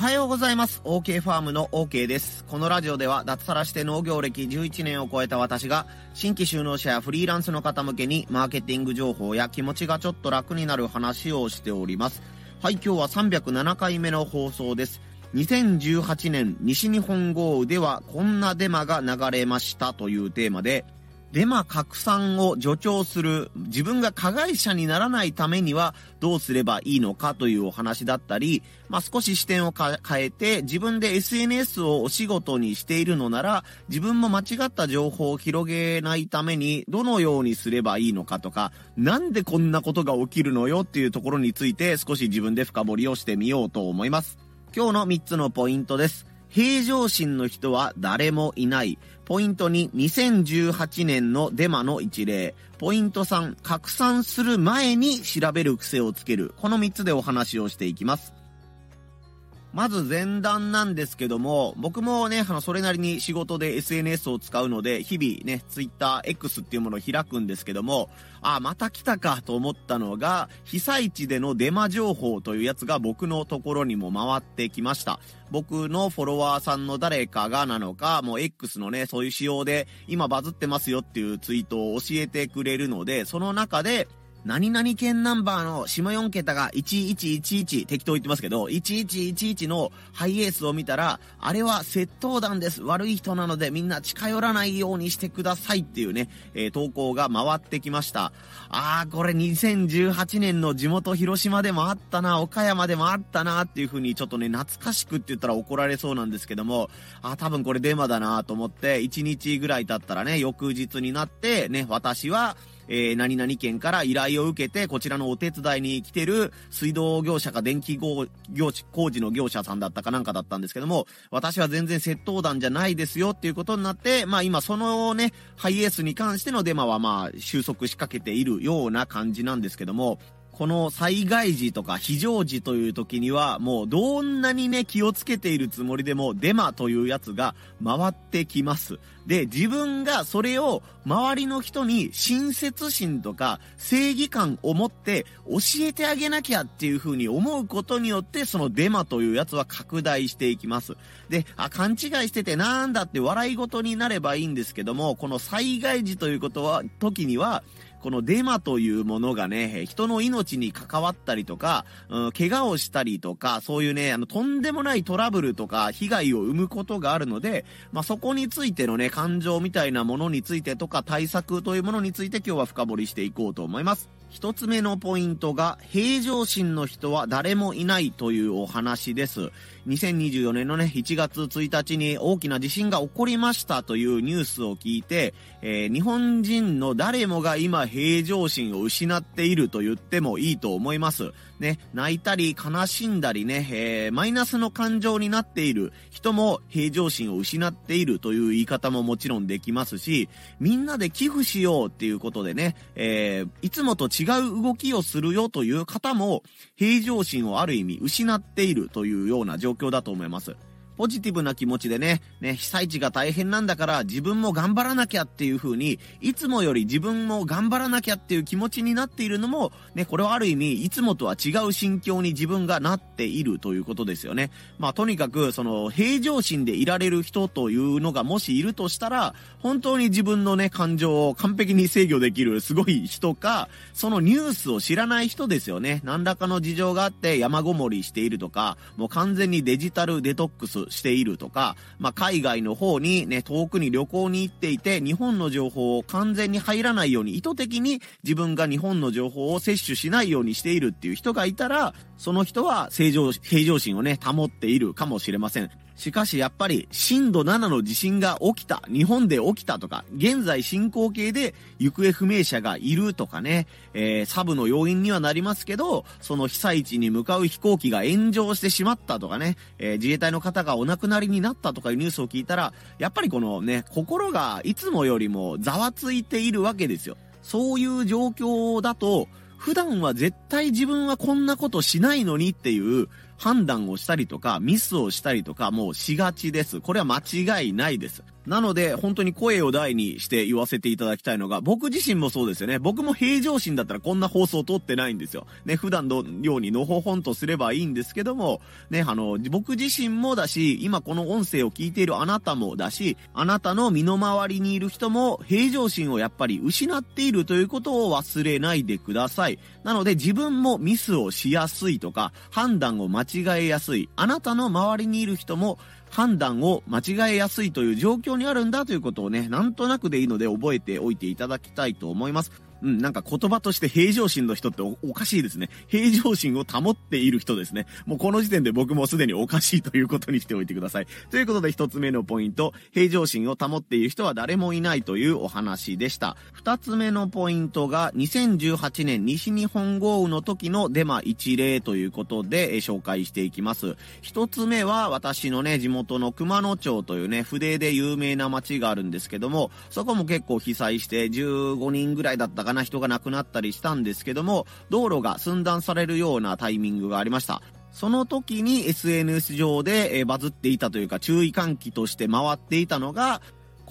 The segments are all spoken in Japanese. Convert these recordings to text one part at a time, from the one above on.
はようございます。OK ファームの OK です。このラジオでは脱サラして農業歴11年を超えた私が新規就農者やフリーランスの方向けにマーケティング情報や気持ちがちょっと楽になる話をしております。はい、今日は307回目の放送です。2018年西日本豪雨ではこんなデマが流れましたというテーマでデマ拡散を助長する、自分が加害者にならないためにはどうすればいいのかというお話だったり、まあ、少し視点を変えて、自分で SNS をお仕事にしているのなら、自分も間違った情報を広げないために、どのようにすればいいのかとか、なんでこんなことが起きるのよっていうところについて少し自分で深掘りをしてみようと思います。今日の3つのポイントです。平常心の人は誰もいない。ポイント2、2018年のデマの一例。ポイント3、拡散する前に調べる癖をつける。この3つでお話をしていきます。まず前段なんですけども、僕もね、あの、それなりに仕事で SNS を使うので、日々ね、Twitter X っていうものを開くんですけども、あ、また来たかと思ったのが、被災地でのデマ情報というやつが僕のところにも回ってきました。僕のフォロワーさんの誰かがなのか、もう X のね、そういう仕様で今バズってますよっていうツイートを教えてくれるので、その中で、何々県ナンバーの下4桁が1111適当言ってますけど、1111のハイエースを見たら、あれは窃盗団です。悪い人なのでみんな近寄らないようにしてくださいっていうね、えー、投稿が回ってきました。あー、これ2018年の地元広島でもあったな、岡山でもあったなっていう風にちょっとね、懐かしくって言ったら怒られそうなんですけども、あー、多分これデマだなと思って、1日ぐらい経ったらね、翌日になって、ね、私は、えー、何々県から依頼を受けて、こちらのお手伝いに来てる水道業者か電気工事の業者さんだったかなんかだったんですけども、私は全然窃盗団じゃないですよっていうことになって、まあ今そのね、ハイエースに関してのデマはまあ収束しかけているような感じなんですけども、この災害時とか非常時という時には、もうどんなにね、気をつけているつもりでも、デマというやつが回ってきます。で、自分がそれを周りの人に親切心とか正義感を持って教えてあげなきゃっていう風に思うことによって、そのデマというやつは拡大していきます。で、あ、勘違いしててなんだって笑い事になればいいんですけども、この災害時ということは、時には、このデマというものがね、人の命に関わったりとか、うん、怪我をしたりとか、そういうね、あの、とんでもないトラブルとか、被害を生むことがあるので、まあ、そこについてのね、感情みたいなものについてとか、対策というものについて今日は深掘りしていこうと思います。一つ目のポイントが、平常心の人は誰もいないというお話です。2024年のね、1月1日に大きな地震が起こりましたというニュースを聞いて、えー、日本人の誰もが今平常心を失っていると言ってもいいと思います。ね、泣いたり悲しんだりね、えー、マイナスの感情になっている人も平常心を失っているという言い方ももちろんできますし、みんなで寄付しようっていうことでね、えー、いつもと違う動きをするよという方も平常心をある意味失っているというような状状況だと思います。ポジティブな気持ちでね、ね、被災地が大変なんだから自分も頑張らなきゃっていう風に、いつもより自分も頑張らなきゃっていう気持ちになっているのも、ね、これはある意味、いつもとは違う心境に自分がなっているということですよね。まあ、とにかく、その、平常心でいられる人というのがもしいるとしたら、本当に自分のね、感情を完璧に制御できるすごい人か、そのニュースを知らない人ですよね。何らかの事情があって山ごもりしているとか、もう完全にデジタルデトックスしているとか、まあ、海外の方にね、遠くに旅行に行っていて、日本の情報を完全に入らないように、意図的に自分が日本の情報を摂取しないようにしているっていう人がいたら、その人は正常、平常心をね、保っているかもしれません。しかしやっぱり震度7の地震が起きた、日本で起きたとか、現在進行形で行方不明者がいるとかね、えー、サブの要因にはなりますけど、その被災地に向かう飛行機が炎上してしまったとかね、えー、自衛隊の方がお亡くなりになったとかいうニュースを聞いたら、やっぱりこのね、心がいつもよりもざわついているわけですよ。そういう状況だと、普段は絶対自分はこんなことしないのにっていう判断をしたりとか、ミスをしたりとか、もうしがちです。これは間違いないです。なので、本当に声を大にして言わせていただきたいのが、僕自身もそうですよね。僕も平常心だったらこんな放送を撮ってないんですよ。ね、普段のようにのほほんとすればいいんですけども、ね、あの、僕自身もだし、今この音声を聞いているあなたもだし、あなたの身の回りにいる人も平常心をやっぱり失っているということを忘れないでください。なので自分もミスをしやすいとか、判断を間違えやすい。あなたの周りにいる人も判断を間違えやすいという状況にあるんだということをね、なんとなくでいいので覚えておいていただきたいと思います。うん、なんか言葉として平常心の人っておかしいですね。平常心を保っている人ですね。もうこの時点で僕もすでにおかしいということにしておいてください。ということで一つ目のポイント、平常心を保っている人は誰もいないというお話でした。二つ目のポイントが2018年西日本豪雨の時のデマ一例ということで、え紹介していきます。一つ目は私のね、地元の熊野町というね、筆で有名な町があるんですけども、そこも結構被災して15人ぐらいだったかな人が亡くなったりしたんですけども、道路が寸断されるようなタイミングがありました。その時に SNS 上でバズっていたというか注意喚起として回っていたのが、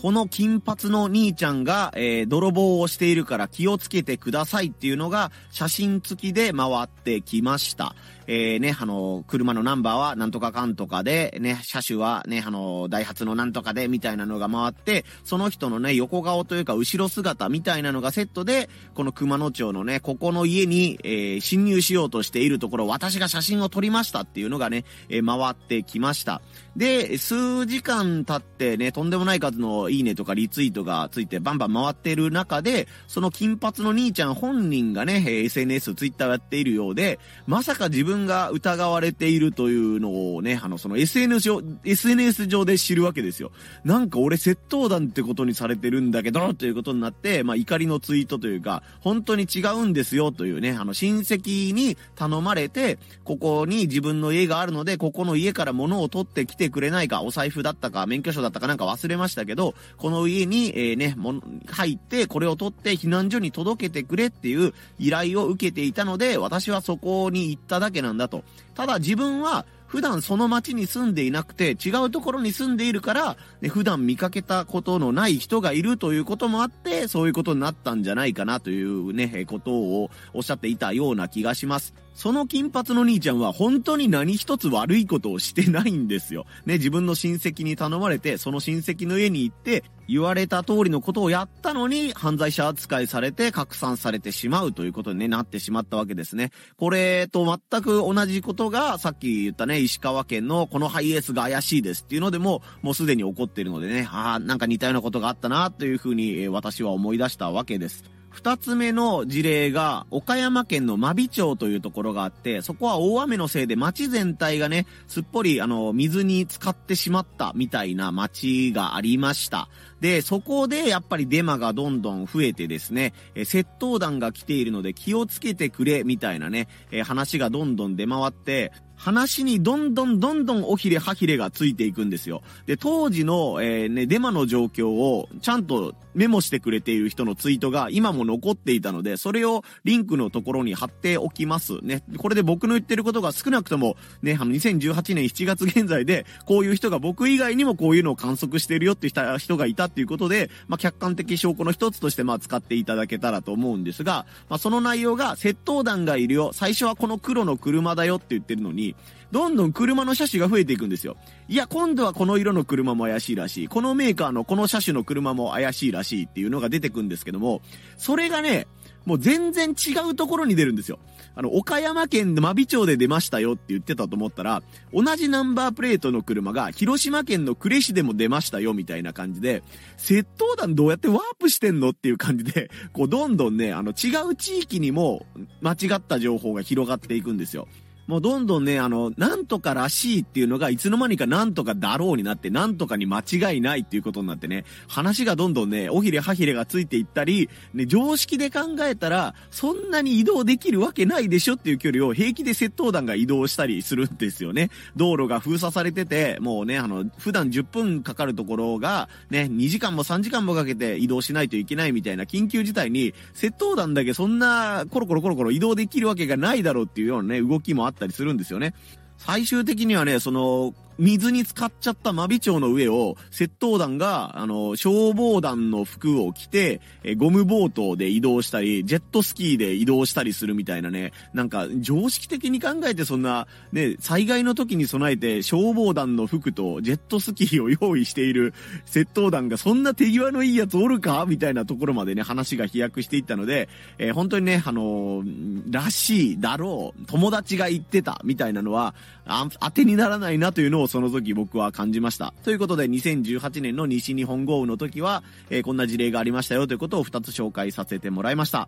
この金髪の兄ちゃんが、えー、泥棒をしているから気をつけてくださいっていうのが写真付きで回ってきました。えー、ね、あの、車のナンバーはなんとかかんとかで、ね、車種はね、あの、ダイハツのなんとかで、みたいなのが回って、その人のね、横顔というか後ろ姿みたいなのがセットで、この熊野町のね、ここの家に、えー、侵入しようとしているところ、私が写真を撮りましたっていうのがね、えー、回ってきました。で、数時間経ってね、とんでもない数のいいねとかリツイートがついてバンバン回ってる中で、その金髪の兄ちゃん本人がね、SNS、ツイッターをやっているようで、まさか自分が疑われているというのをね、あの、その SNS 上、SNS 上で知るわけですよ。なんか俺窃盗団ってことにされてるんだけど、ということになって、まあ怒りのツイートというか、本当に違うんですよというね、あの親戚に頼まれて、ここに自分の家があるので、ここの家から物を取ってきてくれないか、お財布だったか、免許証だったかなんか忘れましたけど、この家に、えー、ね、も入って、これを取って避難所に届けてくれっていう依頼を受けていたので、私はそこに行っただけなんだと。ただ自分は普段その町に住んでいなくて違うところに住んでいるから、ね、普段見かけたことのない人がいるということもあって、そういうことになったんじゃないかなというね、ことをおっしゃっていたような気がします。その金髪の兄ちゃんは本当に何一つ悪いことをしてないんですよ。ね、自分の親戚に頼まれて、その親戚の家に行って、言われた通りのことをやったのに、犯罪者扱いされて拡散されてしまうということに、ね、なってしまったわけですね。これと全く同じことが、さっき言ったね、石川県のこのハイエースが怪しいですっていうのでも、もうすでに起こっているのでね、ああ、なんか似たようなことがあったな、というふうに、え私は思い出したわけです。二つ目の事例が、岡山県の真備町というところがあって、そこは大雨のせいで町全体がね、すっぽりあの、水に浸かってしまったみたいな町がありました。で、そこでやっぱりデマがどんどん増えてですね、え窃盗団が来ているので気をつけてくれ、みたいなね、え話がどんどん出回って、話にどんどんどんどんおひれはひれがついていくんですよ。で、当時の、えー、ね、デマの状況をちゃんとメモしてくれている人のツイートが今も残っていたので、それをリンクのところに貼っておきます。ね。これで僕の言ってることが少なくとも、ね、あの、2018年7月現在で、こういう人が僕以外にもこういうのを観測しているよってした人がいたっていうことで、まあ、客観的証拠の一つとして、まあ、使っていただけたらと思うんですが、まあ、その内容が、窃盗団がいるよ、最初はこの黒の車だよって言ってるのに、どんどん車の車種が増えていくんですよ。いや、今度はこの色の車も怪しいらしい。このメーカーのこの車種の車も怪しいらしいっていうのが出てくんですけども、それがね、もう全然違うところに出るんですよ。あの、岡山県の真備町で出ましたよって言ってたと思ったら、同じナンバープレートの車が広島県の呉市でも出ましたよみたいな感じで、窃盗団どうやってワープしてんのっていう感じで、こうどんどんね、あの違う地域にも間違った情報が広がっていくんですよ。もうどんどんね、あの、なんとからしいっていうのがいつの間にかなんとかだろうになって、なんとかに間違いないっていうことになってね、話がどんどんね、おひれはひれがついていったり、ね、常識で考えたら、そんなに移動できるわけないでしょっていう距離を平気で窃盗団が移動したりするんですよね。道路が封鎖されてて、もうね、あの、普段10分かかるところが、ね、2時間も3時間もかけて移動しないといけないみたいな緊急事態に、窃盗団だけそんなコロコロコロコロ移動できるわけがないだろうっていうようなね、動きもあってったりするんですよね。最終的にはね、その、水に浸かっちゃった真備町の上を、窃盗団が、あの、消防団の服を着て、えゴムボートで移動したり、ジェットスキーで移動したりするみたいなね、なんか、常識的に考えてそんな、ね、災害の時に備えて消防団の服とジェットスキーを用意している窃盗団がそんな手際のいいやつおるか？みたいなところまでね、話が飛躍していったので、えー、本当にね、あのー、らしいだろう、友達が言ってたみたいなのは、あ、当てにならないなというのをその時僕は感じました。ということで、2018年の西日本豪雨の時は、えー、こんな事例がありましたよということを2つ紹介させてもらいました。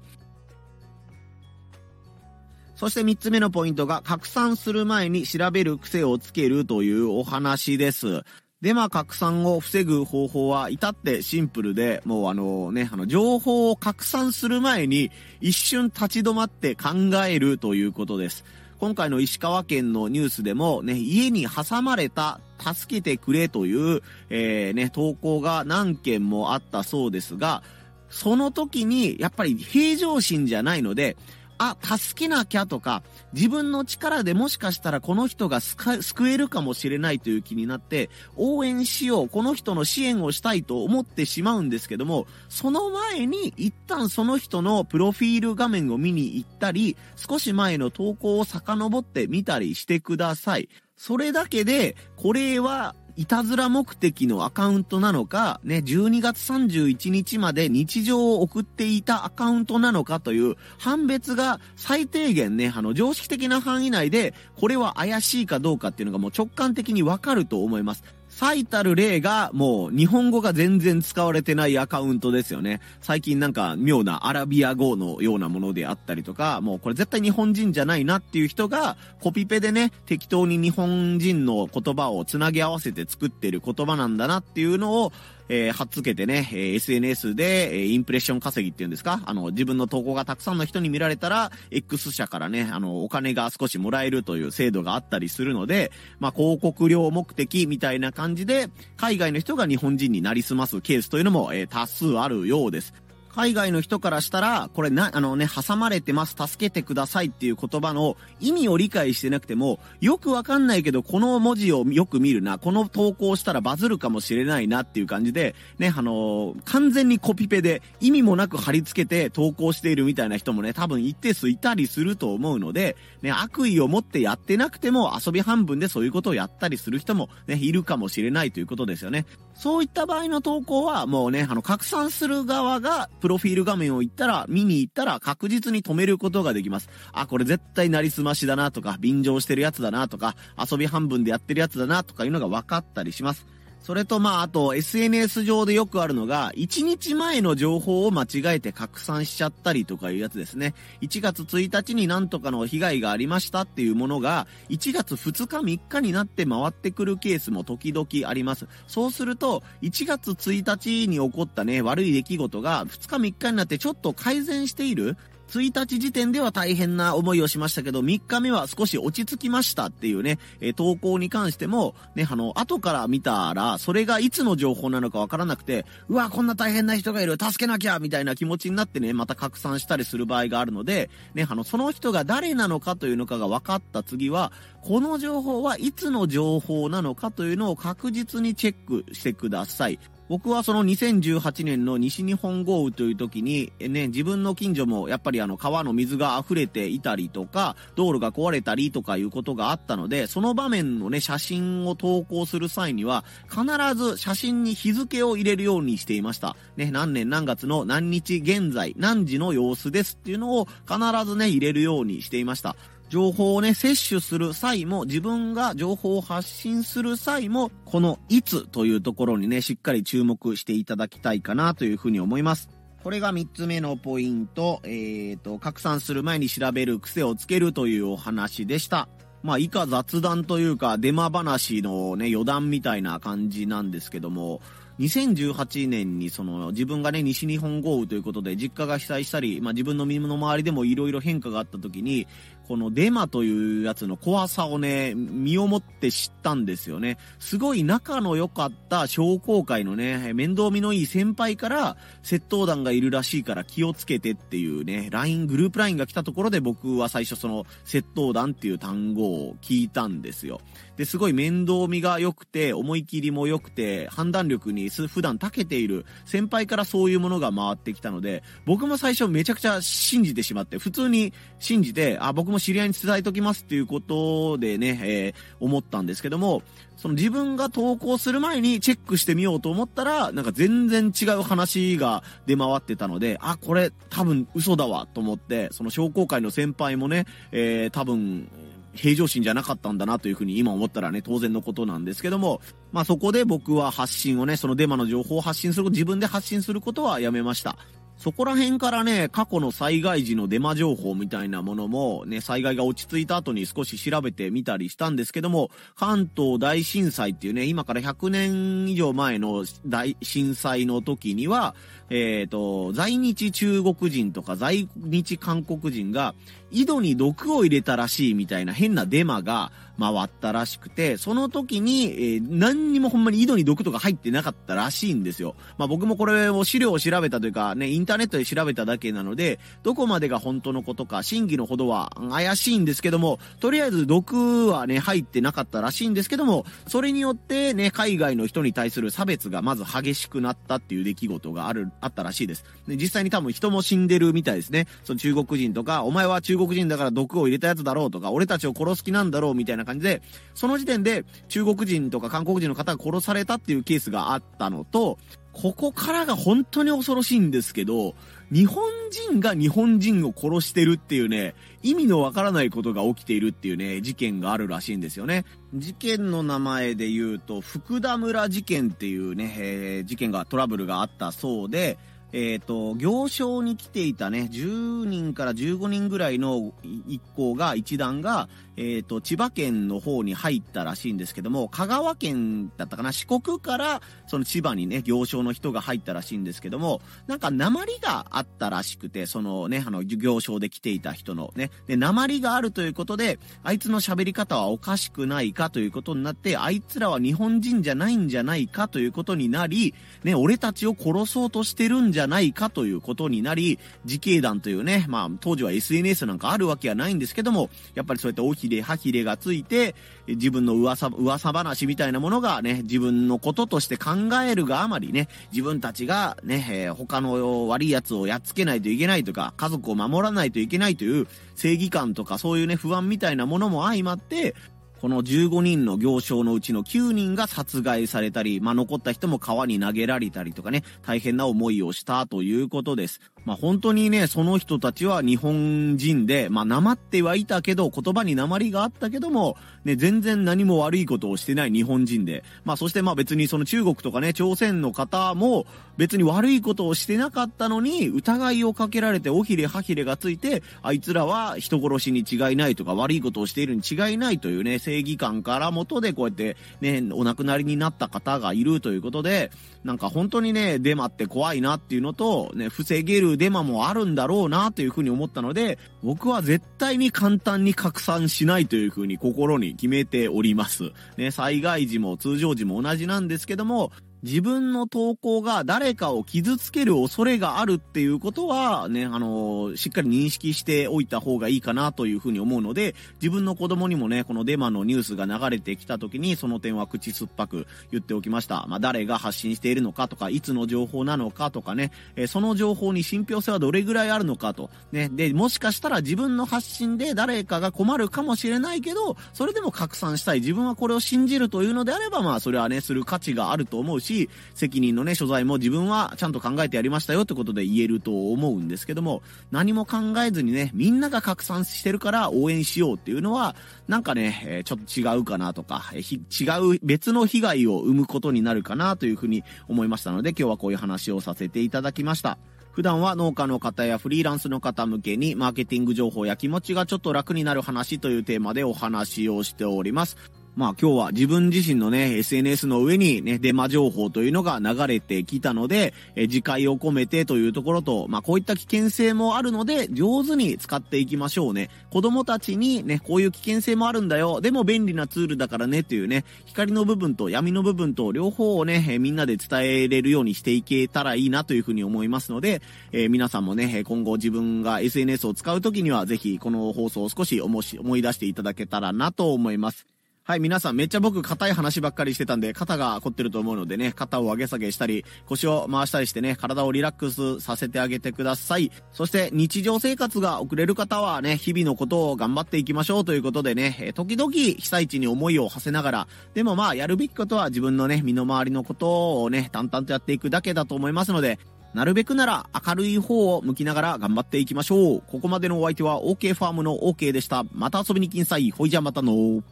そして3つ目のポイントが、拡散する前に調べる癖をつけるというお話です。デマ拡散を防ぐ方法は至ってシンプルで、もうあのね、あの情報を拡散する前に一瞬立ち止まって考えるということです。今回の石川県のニュースでもね、家に挟まれた、助けてくれという、えー、ね、投稿が何件もあったそうですが、その時に、やっぱり平常心じゃないので、あ、助けなきゃとか、自分の力でもしかしたらこの人が救えるかもしれないという気になって、応援しよう、この人の支援をしたいと思ってしまうんですけども、その前に一旦その人のプロフィール画面を見に行ったり、少し前の投稿を遡ってみたりしてください。それだけで、これはいたずら目的のアカウントなのか、ね、12月31日まで日常を送っていたアカウントなのかという判別が最低限ね、あの、常識的な範囲内で、これは怪しいかどうかっていうのがもう直感的にわかると思います。最たる例がもう日本語が全然使われてないアカウントですよね。最近なんか妙なアラビア語のようなものであったりとか、もうこれ絶対日本人じゃないなっていう人がコピペでね、適当に日本人の言葉をつなぎ合わせて作ってる言葉なんだなっていうのをえー、はっつけてね、えー、SNS で、えー、インプレッション稼ぎっていうんですか？あの、自分の投稿がたくさんの人に見られたら、X 社からね、あの、お金が少しもらえるという制度があったりするので、まあ、広告料目的みたいな感じで、海外の人が日本人になりすますケースというのも、えー、多数あるようです。海外の人からしたら、これな、あのね、挟まれてます、助けてくださいっていう言葉の意味を理解してなくても、よくわかんないけど、この文字をよく見るな、この投稿したらバズるかもしれないなっていう感じで、ね、あのー、完全にコピペで意味もなく貼り付けて投稿しているみたいな人もね、多分一定数いたりすると思うので、ね、悪意を持ってやってなくても遊び半分でそういうことをやったりする人もね、いるかもしれないということですよね。そういった場合の投稿は、もうね、あの、拡散する側がプロフィール画面を行ったら、見に行ったら確実に止めることができます。あ、これ絶対なりすましだなとか、便乗してるやつだなとか、遊び半分でやってるやつだなとかいうのが分かったりします。それとまあ、あと SNS 上でよくあるのが、1日前の情報を間違えて拡散しちゃったりとかいうやつですね。1月1日になんとかの被害がありましたっていうものが、1月2日3日になって回ってくるケースも時々あります。そうすると、1月1日に起こったね、悪い出来事が2日3日になってちょっと改善している。1日時点では大変な思いをしましたけど、3日目は少し落ち着きましたっていうね、え投稿に関しても、ね、あの、後から見たら、それがいつの情報なのかわからなくて、うわ、こんな大変な人がいる、助けなきゃみたいな気持ちになってね、また拡散したりする場合があるので、ね、あの、その人が誰なのかというのかが分かった次は、この情報はいつの情報なのかというのを確実にチェックしてください。僕はその2018年の西日本豪雨という時に、ね、自分の近所もやっぱりあの川の水が溢れていたりとか、道路が壊れたりとかいうことがあったので、その場面のね、写真を投稿する際には、必ず写真に日付を入れるようにしていました。ね、何年何月の何日現在、何時の様子ですっていうのを必ずね、入れるようにしていました。情報をね、摂取する際も、自分が情報を発信する際も、このいつというところにね、しっかり注目していただきたいかなというふうに思います。これが3つ目のポイント、えっ、ー、と、拡散する前に調べる癖をつけるというお話でした。まあ、以下雑談というか、デマ話のね、余談みたいな感じなんですけども、2018年にその自分がね、西日本豪雨ということで実家が被災したり、まあ自分の身の回りでも色々変化があった時に、このデマというやつの怖さをね、身をもって知ったんですよね。すごい仲の良かった商工会のね、面倒見のいい先輩から窃盗団がいるらしいから気をつけてっていうね、LINE、グループ LINE が来たところで僕は最初その窃盗団っていう単語を聞いたんですよ。で、すごい面倒見が良くて、思い切りも良くて、判断力に普段長けている先輩からそういうものが回ってきたので、僕も最初めちゃくちゃ信じてしまって、普通に信じて、あ、僕も知り合いに伝えときますっていうことでね、えー、思ったんですけども、その自分が投稿する前にチェックしてみようと思ったら、なんか全然違う話が出回ってたので、あ、これ多分嘘だわと思って、その商工会の先輩もね、えー、多分、平常心じゃなかったんだなというふうに今思ったらね、当然のことなんですけども、まあそこで僕は発信をね、そのデマの情報を発信する、自分で発信することはやめました。そこら辺からね、過去の災害時のデマ情報みたいなものも、ね、災害が落ち着いた後に少し調べてみたりしたんですけども、関東大震災っていうね、今から100年以上前の大震災の時には、えっ、ー、と、在日中国人とか在日韓国人が、井戸に毒を入れたらしいみたいな変なデマが回ったらしくて、その時に、えー、何にもほんまに井戸に毒とか入ってなかったらしいんですよ。まあ僕もこれを資料を調べたというか、ね、インターネットで調べただけなので、どこまでが本当のことか、真偽のほどは怪しいんですけども、とりあえず毒はね、入ってなかったらしいんですけども、それによってね、海外の人に対する差別がまず激しくなったっていう出来事がある、あったらしいです。で実際に多分人も死んでるみたいですね。その中国人とか、お前は中国国人だから毒を入れたやつだろうとか、俺たちを殺す気なんだろうみたいな感じで、その時点で中国人とか韓国人の方が殺されたっていうケースがあったのと、ここからが本当に恐ろしいんですけど、日本人が日本人を殺してるっていうね、意味のわからないことが起きているっていうね、事件があるらしいんですよね。事件の名前で言うと、福田村事件っていうね、えー、事件が、トラブルがあったそうで、えっ、ー、と、行商に来ていたね、10人から15人ぐらいの一行が、一団が、えっ、ー、と、千葉県の方に入ったらしいんですけども、香川県だったかな、四国から、その千葉にね、行商の人が入ったらしいんですけども、なんか鉛があったらしくて、そのね、あの、行商で来ていた人のね、で、鉛があるということで、あいつの喋り方はおかしくないかということになって、あいつらは日本人じゃないんじゃないかということになり、ね、俺たちを殺そうとしてるんじゃないかということになり、自警団というね、まあ、当時は SNS なんかあるわけはないんですけども、やっぱりそうやって大きれ、歯切れがついて、自分の噂、噂話みたいなものがね、自分のこととして考えるがあまりね、自分たちがね、えー、他の悪い奴をやっつけないといけないとか、家族を守らないといけないという正義感とかそういうね、不安みたいなものも相まって、この15人の行商のうちの9人が殺害されたり、まあ、残った人も川に投げられたりとかね、大変な思いをしたということです。まあ、本当にね、その人たちは日本人で、まあ、なってはいたけど、言葉に鉛があったけども、ね、全然何も悪いことをしてない日本人で、まあ、そしてまあ別にその中国とかね、朝鮮の方も別に悪いことをしてなかったのに、疑いをかけられて、おひれはひれがついて、あいつらは人殺しに違いないとか、悪いことをしているに違いないというね、正義感からもとでこうやってね、お亡くなりになった方がいるということで、なんか本当にね、デマって怖いなっていうのと、ね、防げるデマもあるんだろうなというふうに思ったので、僕は絶対に簡単に拡散しないというふうに心に決めております。ね、災害時も通常時も同じなんですけども、自分の投稿が誰かを傷つける恐れがあるっていうことはね、あの、しっかり認識しておいた方がいいかなというふうに思うので、自分の子供にもね、このデマのニュースが流れてきた時にその点は口酸っぱく言っておきました。まあ、誰が発信しているのかとか、いつの情報なのかとかね、え、その情報に信憑性はどれぐらいあるのかと。ね、で、もしかしたら自分の発信で誰かが困るかもしれないけど、それでも拡散したい。自分はこれを信じるというのであれば、まあ、それはね、する価値があると思うし、し、責任のね、所在も自分はちゃんと考えてやりましたよってことで言えると思うんですけども、何も考えずにね、みんなが拡散してるから応援しようっていうのは、なんかね、え、ちょっと違うかなとか、え、違う別の被害を生むことになるかなというふうに思いましたので、今日はこういう話をさせていただきました。普段は農家の方やフリーランスの方向けにマーケティング情報や気持ちがちょっと楽になる話というテーマでお話をしております。まあ今日は自分自身のね、SNS の上にね、デマ情報というのが流れてきたので、え自戒を込めてというところと、まあこういった危険性もあるので、上手に使っていきましょうね。子供たちにね、こういう危険性もあるんだよ。でも便利なツールだからねというね、光の部分と闇の部分と両方をね、えみんなで伝えれるようにしていけたらいいなというふうに思いますので、えー、皆さんもね、今後自分が SNS を使うときにはぜひこの放送を少し思い出していただけたらなと思います。はい、皆さんめっちゃ僕硬い話ばっかりしてたんで、肩が凝ってると思うのでね、肩を上げ下げしたり、腰を回したりしてね、体をリラックスさせてあげてください。そして日常生活が遅れる方はね、日々のことを頑張っていきましょうということでね、え時々被災地に思いを馳せながら、でもまあやるべきことは自分のね、身の回りのことをね、淡々とやっていくだけだと思いますので、なるべくなら明るい方を向きながら頑張っていきましょう。ここまでのお相手は OK ファームの OK でした。また遊びに来んさい。ほいじゃまたの